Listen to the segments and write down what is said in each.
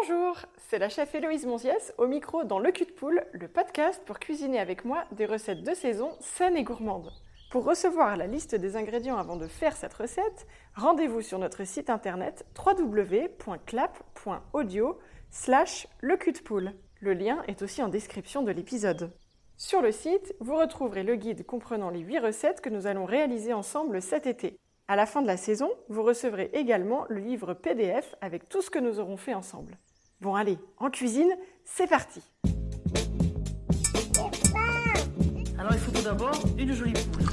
Bonjour, c'est la chef Héloïse Monziès au micro dans Le Cul de Poule, le podcast pour cuisiner avec moi des recettes de saison saines et gourmandes. Pour recevoir la liste des ingrédients avant de faire cette recette, rendez-vous sur notre site internet www.clap.audio slash le cul de poule. Le lien est aussi en description de l'épisode. Sur le site, vous retrouverez le guide comprenant les 8 recettes que nous allons réaliser ensemble cet été. À la fin de la saison, vous recevrez également le livre PDF avec tout ce que nous aurons fait ensemble. Bon allez, en cuisine, c'est parti. Alors il faut tout d'abord une jolie poule.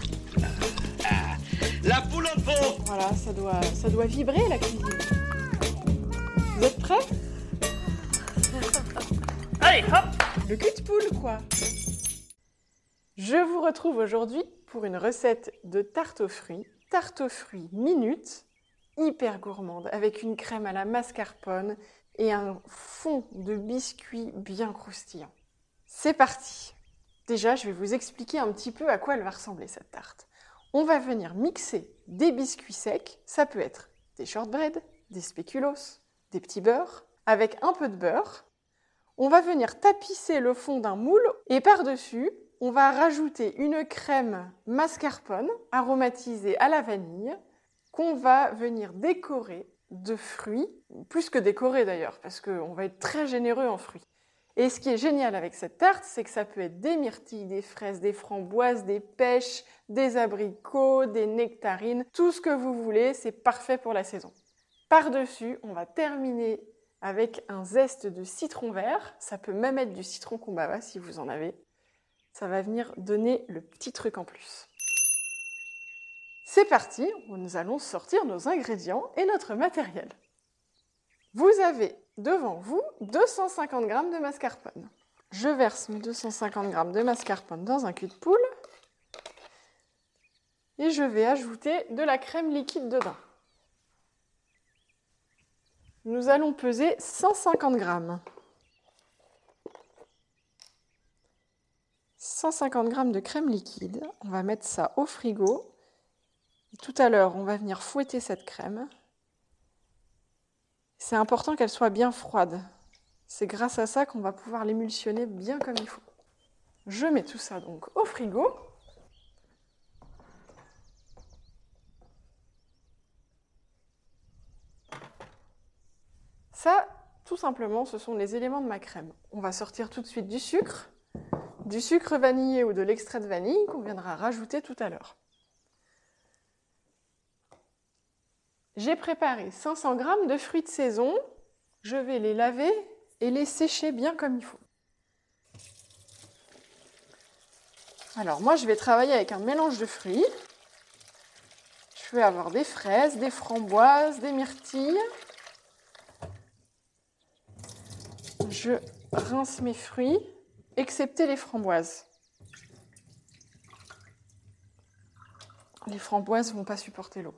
La poule au fond. Voilà, ça doit, ça doit vibrer la cuisine. Vous êtes prêts? Allez, hop. Le cul de poule, quoi. Je vous retrouve aujourd'hui pour une recette de tarte aux fruits, tarte aux fruits minute, hyper gourmande, avec une crème à la mascarpone et un fond de biscuit bien croustillant. C'est parti Déjà, je vais vous expliquer un petit peu à quoi elle va ressembler cette tarte. On va venir mixer des biscuits secs, ça peut être des shortbread, des spéculoos, des petits beurres, avec un peu de beurre. On va venir tapisser le fond d'un moule et par-dessus, on va rajouter une crème mascarpone aromatisée à la vanille qu'on va venir décorer de fruits, plus que décorer d'ailleurs, parce qu'on va être très généreux en fruits. Et ce qui est génial avec cette tarte, c'est que ça peut être des myrtilles, des fraises, des framboises, des pêches, des abricots, des nectarines, tout ce que vous voulez, c'est parfait pour la saison. Par-dessus, on va terminer avec un zeste de citron vert. Ça peut même être du citron kumbaba si vous en avez. Ça va venir donner le petit truc en plus. C'est parti, nous allons sortir nos ingrédients et notre matériel. Vous avez devant vous 250 g de mascarpone. Je verse mes 250 g de mascarpone dans un cul de poule et je vais ajouter de la crème liquide dedans. Nous allons peser 150 g. 150 g de crème liquide. On va mettre ça au frigo. Tout à l'heure, on va venir fouetter cette crème. C'est important qu'elle soit bien froide. C'est grâce à ça qu'on va pouvoir l'émulsionner bien comme il faut. Je mets tout ça donc au frigo. Ça, tout simplement, ce sont les éléments de ma crème. On va sortir tout de suite du sucre, du sucre vanillé ou de l'extrait de vanille qu'on viendra rajouter tout à l'heure. J'ai préparé 500 g de fruits de saison. Je vais les laver et les sécher bien comme il faut. Alors moi, je vais travailler avec un mélange de fruits. Je vais avoir des fraises, des framboises, des myrtilles. Je rince mes fruits, excepté les framboises. Les framboises ne vont pas supporter l'eau.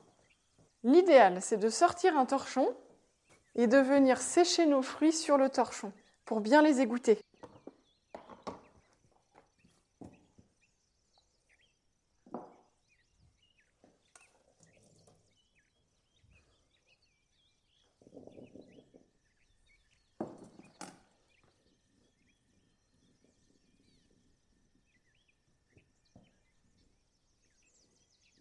L'idéal, c'est de sortir un torchon et de venir sécher nos fruits sur le torchon pour bien les égoutter.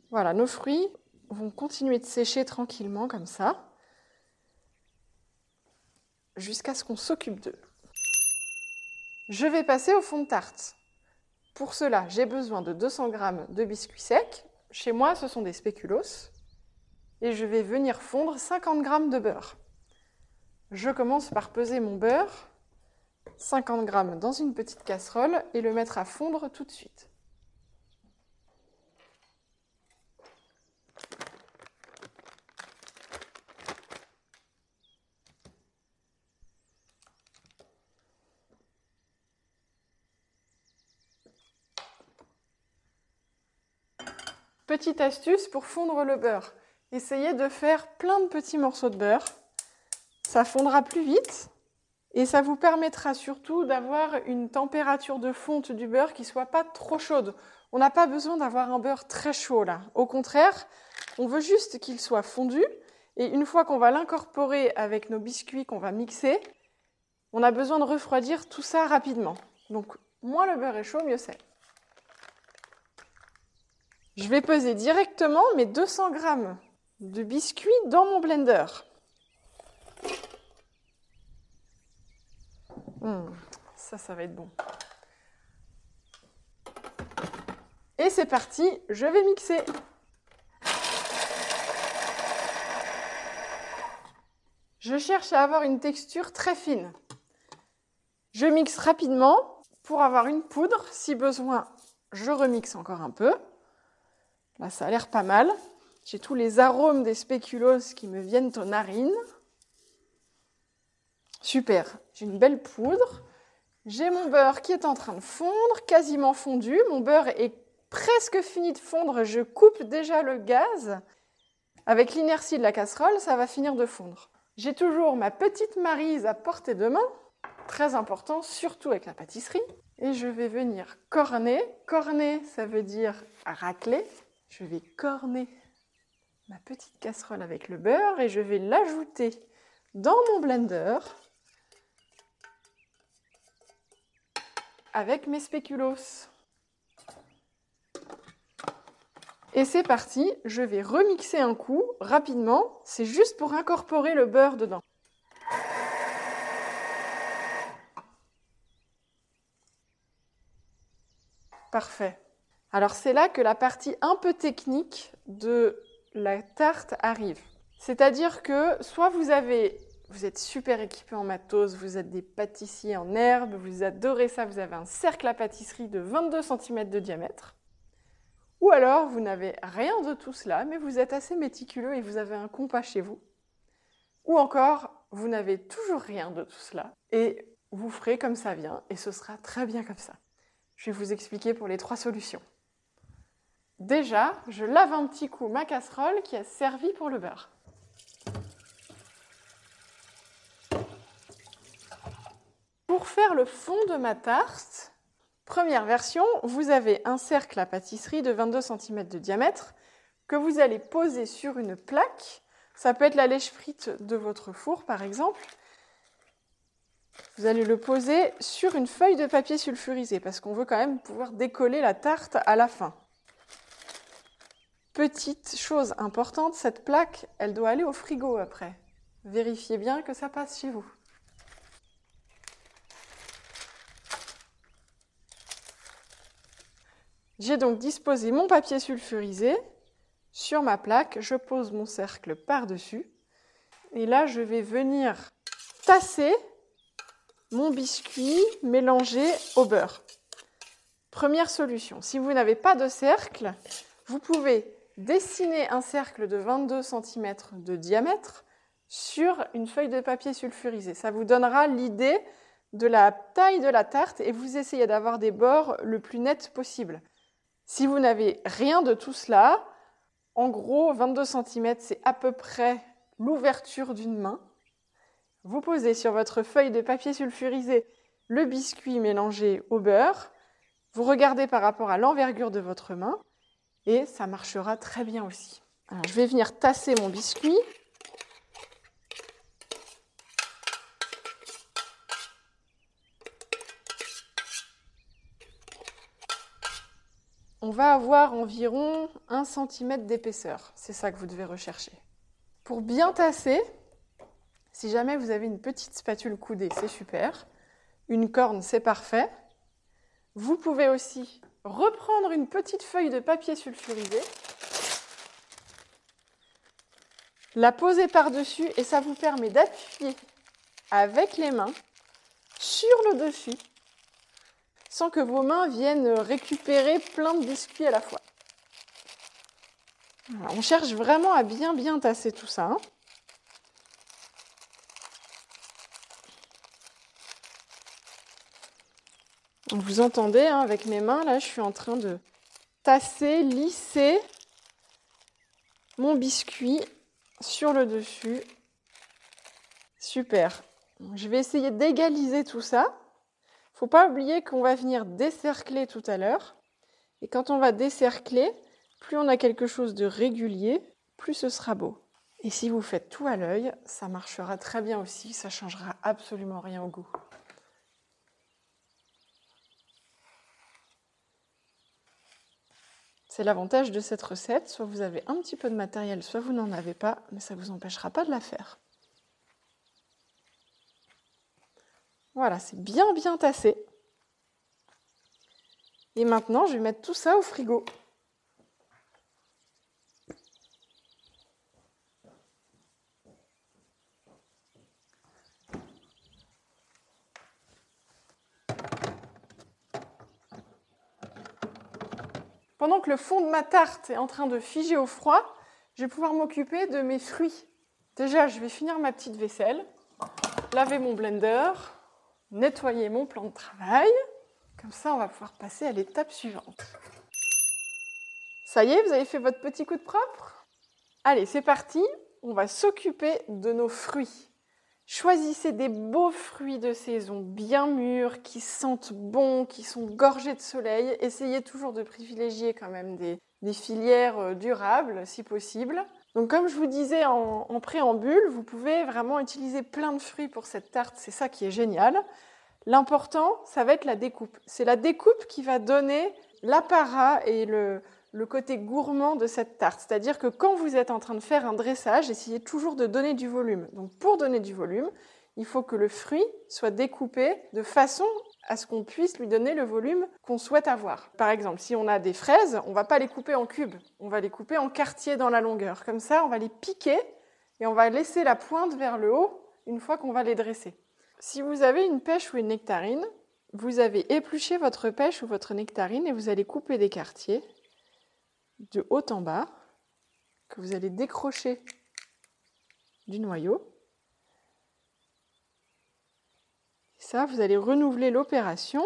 Voilà, nos fruits vont continuer de sécher tranquillement comme ça, jusqu'à ce qu'on s'occupe d'eux. Je vais passer au fond de tarte. Pour cela, j'ai besoin de 200 g de biscuits secs. Chez moi, ce sont des spéculoos. Et je vais venir fondre 50 g de beurre. Je commence par peser mon beurre, 50 g dans une petite casserole, et le mettre à fondre tout de suite. Petite astuce pour fondre le beurre. Essayez de faire plein de petits morceaux de beurre. Ça fondra plus vite et ça vous permettra surtout d'avoir une température de fonte du beurre qui soit pas trop chaude. On n'a pas besoin d'avoir un beurre très chaud là. Au contraire, on veut juste qu'il soit fondu et une fois qu'on va l'incorporer avec nos biscuits qu'on va mixer, On a besoin de refroidir tout ça rapidement. Donc, moins le beurre est chaud, mieux c'est. Je vais peser directement mes 200 g de biscuits dans mon blender. Hum, ça, ça va être bon. Et c'est parti, je vais mixer. Je cherche à avoir une texture très fine. Je mixe rapidement pour avoir une poudre. Si besoin, je remixe encore un peu. Ça a l'air pas mal. J'ai tous les arômes des spéculoos qui me viennent aux narines. Super, j'ai une belle poudre. J'ai mon beurre qui est en train de fondre, quasiment fondu. Mon beurre est presque fini de fondre. Je coupe déjà le gaz. Avec l'inertie de la casserole, ça va finir de fondre. J'ai toujours ma petite marise à portée de main, très important, surtout avec la pâtisserie. Et je vais venir corner. Corner, ça veut dire racler. Je vais corner ma petite casserole avec le beurre et je vais l'ajouter dans mon blender avec mes spéculoos. Et c'est parti, je vais remixer un coup rapidement, c'est juste pour incorporer le beurre dedans. Parfait. Alors c'est là que la partie un peu technique de la tarte arrive. C'est-à-dire que soit vous avez vous êtes super équipé en matos, vous êtes des pâtissiers en herbe, vous adorez ça, vous avez un cercle à pâtisserie de 22 cm de diamètre. Ou alors, vous n'avez rien de tout cela, mais vous êtes assez méticuleux et vous avez un compas chez vous. Ou encore, vous n'avez toujours rien de tout cela et vous ferez comme ça vient et ce sera très bien comme ça. Je vais vous expliquer pour les trois solutions. Déjà, je lave un petit coup ma casserole qui a servi pour le beurre. Pour faire le fond de ma tarte, Première version, vous avez un cercle à pâtisserie de 22 cm de diamètre que vous allez poser sur une plaque. Ça peut être la lèche frite de votre four, par exemple. Vous allez le poser sur une feuille de papier sulfurisé parce qu'on veut quand même pouvoir décoller la tarte à la fin. Petite chose importante, cette plaque, elle doit aller au frigo après. Vérifiez bien que ça passe chez vous. J'ai donc disposé mon papier sulfurisé sur ma plaque, je pose mon cercle par-dessus et là je vais venir tasser mon biscuit mélangé au beurre. Première solution, si vous n'avez pas de cercle, vous pouvez dessiner un cercle de 22 cm de diamètre sur une feuille de papier sulfurisé. Ça vous donnera l'idée de la taille de la tarte et vous essayez d'avoir des bords le plus net possible. Si vous n'avez rien de tout cela, en gros, 22 cm, c'est à peu près l'ouverture d'une main. Vous posez sur votre feuille de papier sulfurisé le biscuit mélangé au beurre. Vous regardez par rapport à l'envergure de votre main et ça marchera très bien aussi. je vais venir tasser mon biscuit. on va avoir environ 1 cm d'épaisseur. C'est ça que vous devez rechercher. Pour bien tasser, si jamais vous avez une petite spatule coudée, c'est super. Une corne, c'est parfait. Vous pouvez aussi reprendre une petite feuille de papier sulfurisé, la poser par-dessus et ça vous permet d'appuyer avec les mains sur le dessus sans que vos mains viennent récupérer plein de biscuits à la fois. on cherche vraiment à bien bien tasser tout ça. Hein. Vous entendez, hein, avec mes mains, là, je suis en train de tasser, lisser mon biscuit sur le dessus. Super. Je vais essayer d'égaliser tout ça faut pas oublier qu'on va venir décercler tout à l'heure. Et quand on va décercler, plus on a quelque chose de régulier, plus ce sera beau. Et si vous faites tout à l'œil, ça marchera très bien aussi, ça changera absolument rien au goût. C'est l'avantage de cette recette, soit vous avez un petit peu de matériel, soit vous n'en avez pas, mais ça ne vous empêchera pas de la faire. Voilà, c'est bien bien tassé. Et maintenant, je vais mettre tout ça au frigo. Pendant que le fond de ma tarte est en train de figer au froid, je vais pouvoir m'occuper de mes fruits. Déjà, je vais finir ma petite vaisselle, laver mon blender, nettoyer mon plan de travail. Comme ça, on va pouvoir passer à l'étape suivante. Ça y est, vous avez fait votre petit coup de propre? Allez, c'est parti. On va s'occuper de nos fruits. Choisissez des beaux fruits de saison, bien mûrs, qui sentent bon, qui sont gorgés de soleil. Essayez toujours de privilégier quand même des, filières euh, durables, si possible. Donc comme je vous disais en, en, préambule, vous pouvez vraiment utiliser plein de fruits pour cette tarte, c'est ça qui est génial. L'important, ça va être la découpe. C'est la découpe qui va donner l'apparat et le, le côté gourmand de cette tarte. C'est-à-dire que quand vous êtes en train de faire un dressage, essayez toujours de donner du volume. Donc pour donner du volume, il faut que le fruit soit découpé de façon à ce qu'on puisse lui donner le volume qu'on souhaite avoir. Par exemple, si on a des fraises, on va pas les couper en cubes, on va les couper en quartiers dans la longueur. Comme ça, on va les piquer et on va laisser la pointe vers le haut une fois qu'on va les dresser. Si vous avez une pêche ou une nectarine, vous avez épluché votre pêche ou votre nectarine et vous allez couper des quartiers de haut en bas que vous allez décrocher du noyau. ça, vous allez renouveler l'opération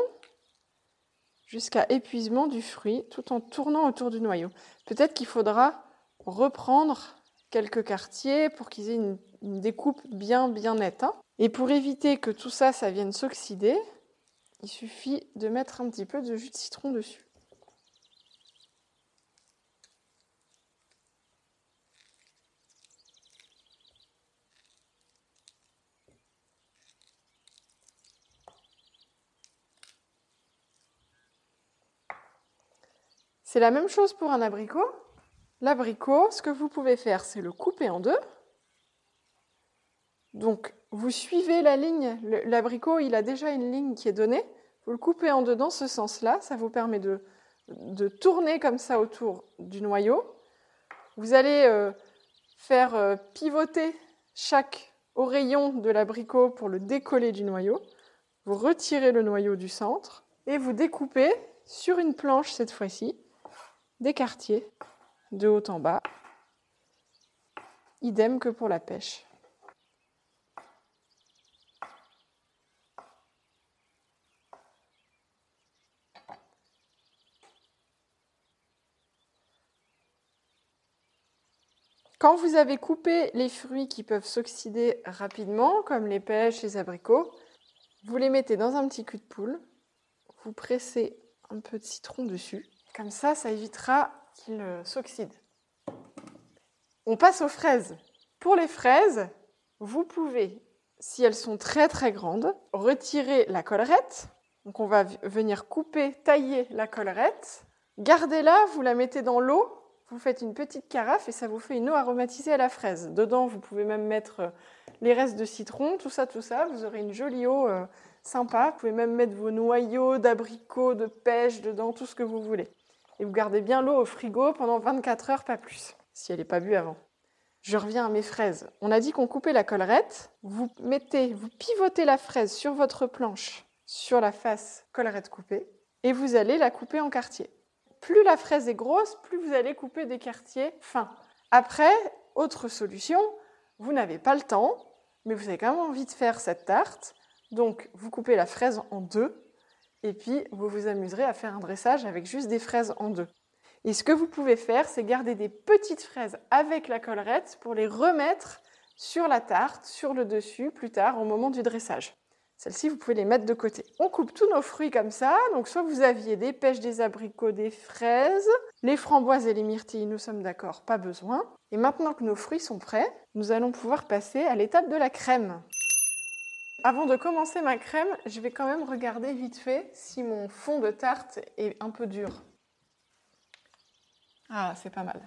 jusqu'à épuisement du fruit tout en tournant autour du noyau. Peut-être qu'il faudra reprendre quelques quartiers pour qu'ils aient une, découpe bien bien nette. Hein. Et pour éviter que tout ça, ça vienne s'oxyder, il suffit de mettre un petit peu de jus de citron dessus. C'est la même chose pour un abricot. L'abricot, ce que vous pouvez faire, c'est le couper en deux. Donc, vous suivez la ligne. L'abricot, il a déjà une ligne qui est donnée. Vous le coupez en deux dans ce sens-là. Ça vous permet de, tourner comme ça autour du noyau. Vous allez euh, faire euh, pivoter chaque oreillon de l'abricot pour le décoller du noyau. Vous retirez le noyau du centre et vous découpez sur une planche cette fois-ci des quartiers de haut en bas. Idem que pour la pêche. Quand vous avez coupé les fruits qui peuvent s'oxyder rapidement, comme les pêches, les abricots, vous les mettez dans un petit cul de poule, vous pressez un peu de citron dessus, comme ça, ça évitera qu'il s'oxyde. On passe aux fraises. Pour les fraises, vous pouvez, si elles sont très très grandes, retirer la collerette. Donc on va venir couper, tailler la collerette. Gardez-la, vous la mettez dans l'eau, vous faites une petite carafe et ça vous fait une eau aromatisée à la fraise. Dedans, vous pouvez même mettre euh, les restes de citron, tout ça, tout ça. Vous aurez une jolie eau euh, sympa. Vous pouvez même mettre vos noyaux d'abricots, de pêche dedans, tout ce que vous voulez et vous gardez bien l'eau au frigo pendant 24 heures, pas plus, si elle n'est pas bue avant. Je reviens à mes fraises. On a dit qu'on coupait la collerette. Vous mettez, vous pivotez la fraise sur votre planche, sur la face collerette coupée, et vous allez la couper en quartiers. Plus la fraise est grosse, plus vous allez couper des quartiers fins. Après, autre solution, vous n'avez pas le temps, mais vous avez quand même envie de faire cette tarte. Donc, vous coupez la fraise en deux et puis vous vous amuserez à faire un dressage avec juste des fraises en deux. Et ce que vous pouvez faire, c'est garder des petites fraises avec la collerette pour les remettre sur la tarte, sur le dessus, plus tard, au moment du dressage. Celles-ci, vous pouvez les mettre de côté. On coupe tous nos fruits comme ça. Donc, soit vous aviez des pêches, des abricots, des fraises, les framboises et les myrtilles, nous sommes d'accord, pas besoin. Et maintenant que nos fruits sont prêts, nous allons pouvoir passer à l'étape de la crème. Avant de commencer ma crème, je vais quand même regarder vite fait si mon fond de tarte est un peu dur. Ah, c'est pas mal.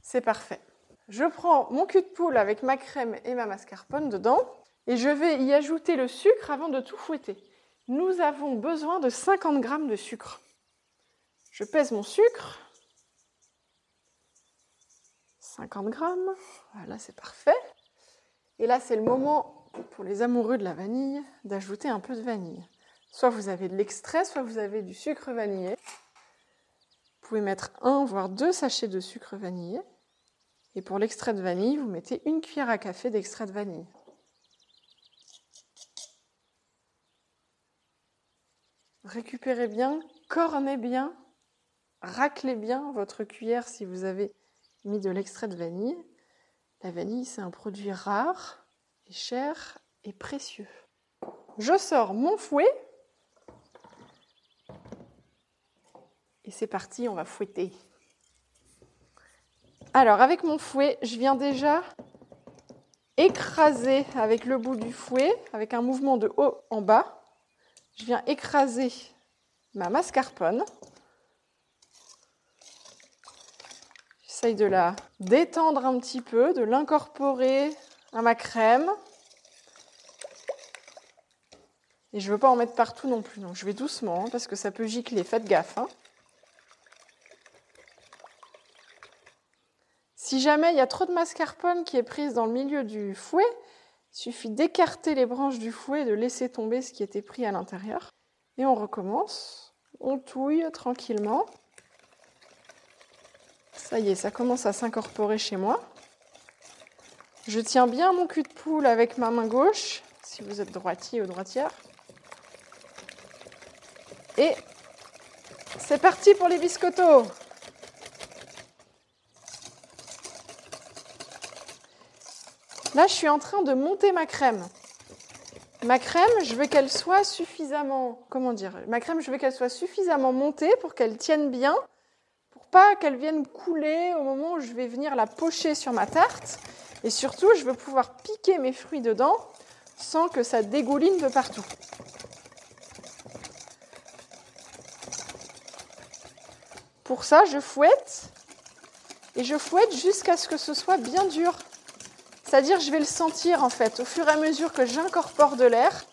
C'est parfait. Je prends mon cul de poule avec ma crème et ma mascarpone dedans et je vais y ajouter le sucre avant de tout fouetter. Nous avons besoin de 50 g de sucre. Je pèse mon sucre. 50 g. Voilà, c'est parfait. Et là, c'est le moment pour les amoureux de la vanille d'ajouter un peu de vanille. Soit vous avez de l'extrait, soit vous avez du sucre vanillé. Vous pouvez mettre un, voire deux sachets de sucre vanillé. Et pour l'extrait de vanille, vous mettez une cuillère à café d'extrait de vanille. Récupérez bien, cornez bien, raclez bien votre cuillère si vous avez mis de l'extrait de vanille. La vanille, c'est un produit rare cher et précieux. Je sors mon fouet. Et c'est parti, on va fouetter. Alors, avec mon fouet, je viens déjà écraser avec le bout du fouet, avec un mouvement de haut en bas, je viens écraser ma mascarpone. J'essaye de la détendre un petit peu, de l'incorporer à ma crème. Et je ne veux pas en mettre partout non plus, donc je vais doucement hein, parce que ça peut gicler, faites gaffe. Hein. Si jamais il y a trop de mascarpone qui est prise dans le milieu du fouet, il suffit d'écarter les branches du fouet et de laisser tomber ce qui était pris à l'intérieur. Et on recommence. On touille tranquillement. Ça y est, ça commence à s'incorporer chez moi. Je tiens bien mon cul de poule avec ma main gauche, si vous êtes droitier ou droitière. Et c'est parti pour les biscottos Là, je suis en train de monter ma crème. Ma crème, je veux qu'elle soit suffisamment, comment dire, ma crème, je veux qu'elle soit suffisamment montée pour qu'elle tienne bien, pour pas qu'elle vienne couler au moment où je vais venir la pocher sur ma tarte. Et surtout, je veux pouvoir piquer mes fruits dedans sans que ça dégouline de partout. Pour ça, je fouette et je fouette jusqu'à ce que ce soit bien dur. C'est-à-dire, je vais le sentir en fait, au fur et à mesure que j'incorpore de l'air,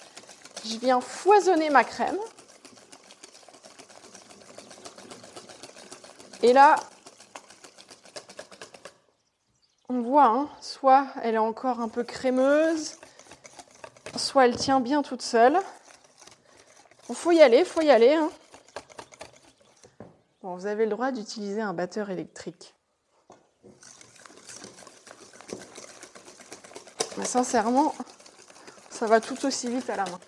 je viens foisonner ma crème. Et là, on voit, hein, soit elle est encore un peu crémeuse, soit elle tient bien toute seule. Il faut y aller, faut y aller. Hein. Vous avez le droit d'utiliser un batteur électrique. Mais sincèrement, ça va tout aussi vite à la main.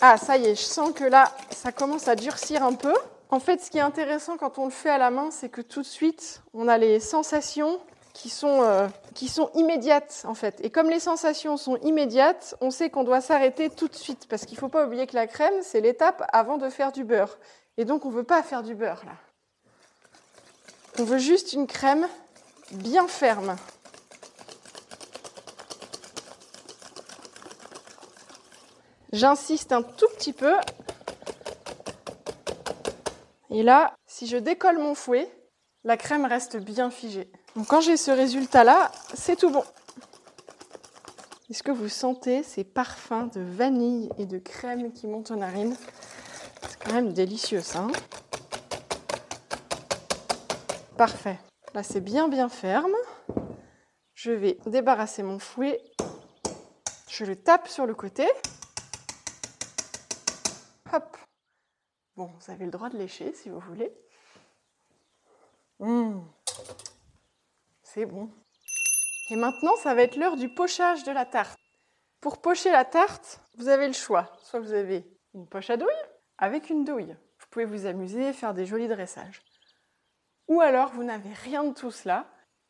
Ah, ça y est, je sens que là, ça commence à durcir un peu. En fait, ce qui est intéressant quand on le fait à la main, c'est que tout de suite, on a les sensations qui sont, euh, qui sont immédiates en fait. Et comme les sensations sont immédiates, on sait qu'on doit s'arrêter tout de suite parce qu'il ne faut pas oublier que la crème, c'est l'étape avant de faire du beurre. Et donc on ne veut pas faire du beurre là. On veut juste une crème bien ferme. J'insiste un tout petit peu. Et là, si je décolle mon fouet, la crème reste bien figée. Donc quand j'ai ce résultat-là, c'est tout bon. Est-ce que vous sentez ces parfums de vanille et de crème qui montent aux narines C'est quand même délicieux ça. Hein? Parfait. Là c'est bien bien ferme. Je vais débarrasser mon fouet. Je le tape sur le côté. Bon, vous avez le droit de lécher si vous voulez. Mmh. C'est bon. Et maintenant, ça va être l'heure du pochage de la tarte. Pour pocher la tarte, vous avez le choix. Soit vous avez une poche à douille avec une douille. Vous pouvez vous amuser, faire des jolis dressages. Ou alors vous n'avez rien de tout cela.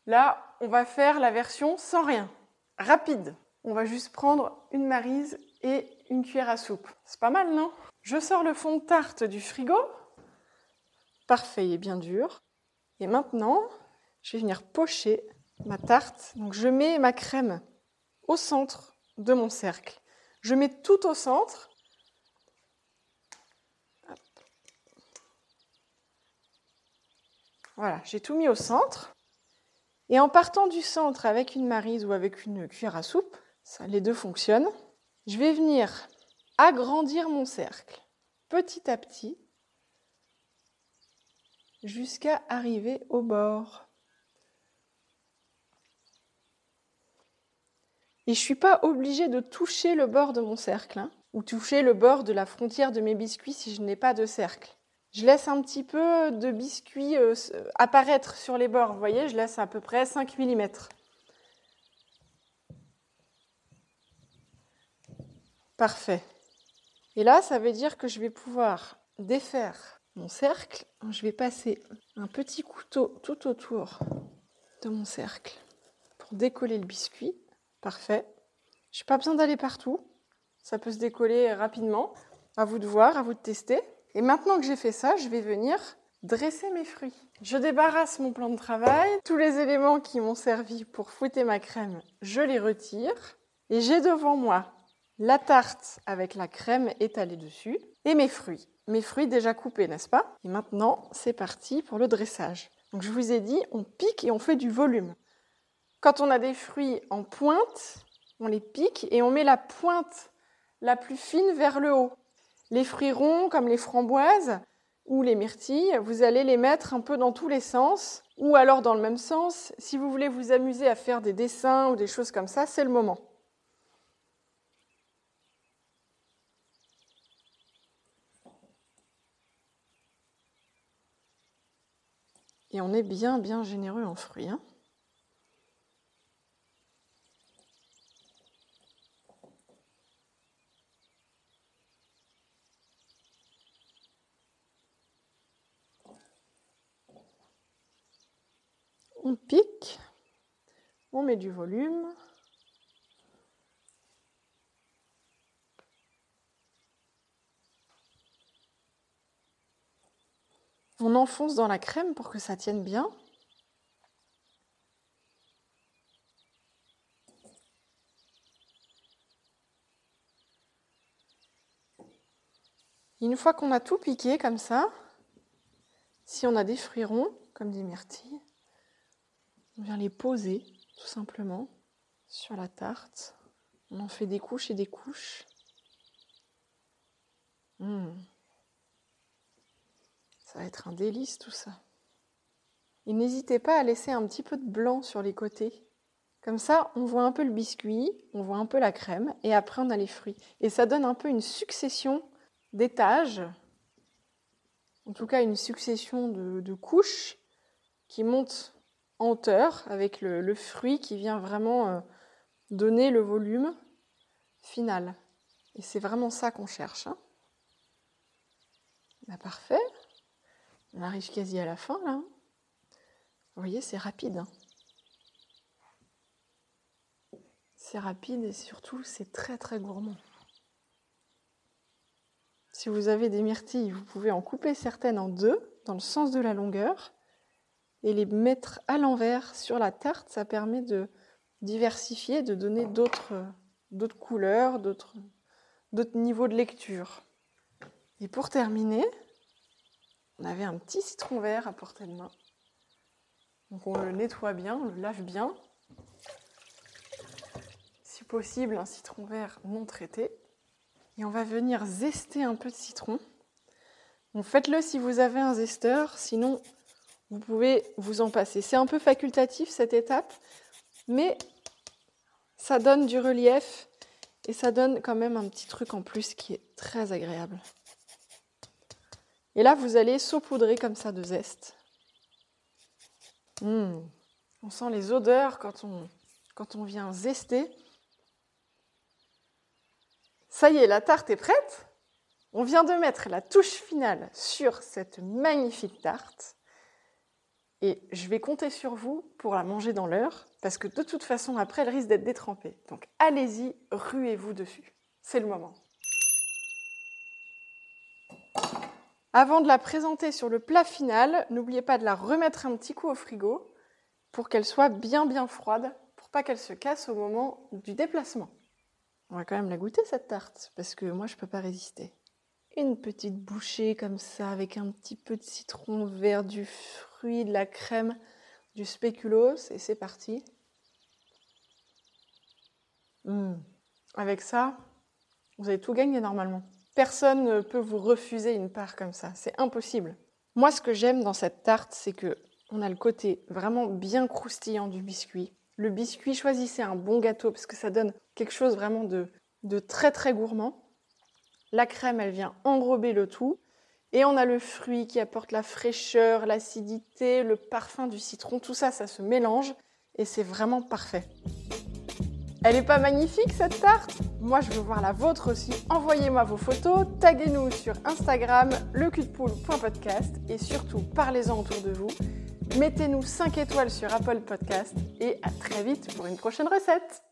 Là, on va faire la version sans rien, rapide. On va juste prendre une marise et une cuillère à soupe. C'est pas mal, non? Je sors le fond de tarte du frigo. Parfait, il est bien dur. Et maintenant, je vais venir pocher ma tarte. Donc je mets ma crème au centre de mon cercle. Je mets tout au centre. Voilà, j'ai tout mis au centre. Et en partant du centre avec une marise ou avec une cuillère à soupe, ça, les deux fonctionnent, je vais venir agrandir mon cercle petit à petit jusqu'à arriver au bord. Et je ne suis pas obligée de toucher le bord de mon cercle, hein, ou toucher le bord de la frontière de mes biscuits si je n'ai pas de cercle. Je laisse un petit peu de biscuits euh, apparaître sur les bords, vous voyez, je laisse à peu près 5 mm. Parfait. Et là, ça veut dire que je vais pouvoir défaire mon cercle. Je vais passer un petit couteau tout autour de mon cercle pour décoller le biscuit. Parfait. Je n'ai pas besoin d'aller partout. Ça peut se décoller rapidement. À vous de voir, à vous de tester. Et maintenant que j'ai fait ça, je vais venir dresser mes fruits. Je débarrasse mon plan de travail. Tous les éléments qui m'ont servi pour fouetter ma crème, je les retire. Et j'ai devant moi la tarte avec la crème étalée dessus et mes fruits. Mes fruits déjà coupés, n'est-ce pas? Et maintenant, c'est parti pour le dressage. Donc je vous ai dit, on pique et on fait du volume. Quand on a des fruits en pointe, on les pique et on met la pointe la plus fine vers le haut. Les fruits ronds, comme les framboises ou les myrtilles, vous allez les mettre un peu dans tous les sens, ou alors dans le même sens. Si vous voulez vous amuser à faire des dessins ou des choses comme ça, c'est le moment. Et on est bien, bien généreux en fruits. Hein. on pique, on met du volume. On enfonce dans la crème pour que ça tienne bien. Une fois qu'on a tout piqué comme ça, si on a des fruits ronds, comme des myrtilles, on vient les poser tout simplement sur la tarte. On en fait des couches et des couches. Hmm. Ça va être un délice tout ça. Et n'hésitez pas à laisser un petit peu de blanc sur les côtés. Comme ça, on voit un peu le biscuit, on voit un peu la crème, et après on a les fruits. Et ça donne un peu une succession d'étages, en tout cas une succession de, couches qui montent hauteur avec le, fruit qui vient vraiment euh, donner le volume final. Et c'est vraiment ça qu'on cherche. Hein. Bah, parfait. On arrive quasi à la fin là. Vous voyez, c'est rapide. Hein. C'est rapide et surtout c'est très très gourmand. Si vous avez des myrtilles, vous pouvez en couper certaines en deux dans le sens de la longueur et les mettre à l'envers sur la tarte, ça permet de diversifier, de donner d'autres, couleurs, d'autres niveaux de lecture. Et pour terminer, on avait un petit citron vert à portée de main. Donc on le nettoie bien, on le lave bien. Si possible, un citron vert non traité. Et on va venir zester un peu de citron. Faites-le si vous avez un zesteur, sinon vous pouvez vous en passer. C'est un peu facultatif cette étape, mais ça donne du relief et ça donne quand même un petit truc en plus qui est très agréable. Et là, vous allez saupoudrer comme ça de zeste. Mmh. On sent les odeurs quand on, quand on vient zester. Ça y est, la tarte est prête. On vient de mettre la touche finale sur cette magnifique tarte. Et je vais compter sur vous pour la manger dans l'heure, parce que de toute façon, après, elle risque d'être détrempée. Donc allez-y, ruez-vous dessus. C'est le moment. Avant de la présenter sur le plat final, n'oubliez pas de la remettre un petit coup au frigo pour qu'elle soit bien bien froide, pour pas qu'elle se casse au moment du déplacement. On va quand même la goûter cette tarte, parce que moi je peux pas résister. Une petite bouchée comme ça, avec un petit peu de citron vert, du fruit, de la crème, du spéculoos, et c'est parti. Mmh. Avec ça, vous avez tout gagné normalement. Personne ne peut vous refuser une part comme ça, c'est impossible. Moi, ce que j'aime dans cette tarte, c'est que on a le côté vraiment bien croustillant du biscuit. Le biscuit, choisissez un bon gâteau parce que ça donne quelque chose vraiment de, de très très gourmand. La crème, elle vient enrober le tout. Et on a le fruit qui apporte la fraîcheur, l'acidité, le parfum du citron. Tout ça, ça se mélange et c'est vraiment parfait. Elle n'est pas magnifique cette tarte? Moi je veux voir la vôtre aussi. Envoyez-moi vos photos, taguez-nous sur Instagram, leculpoule.podcast et surtout parlez-en autour de vous. Mettez-nous 5 étoiles sur Apple Podcast et à très vite pour une prochaine recette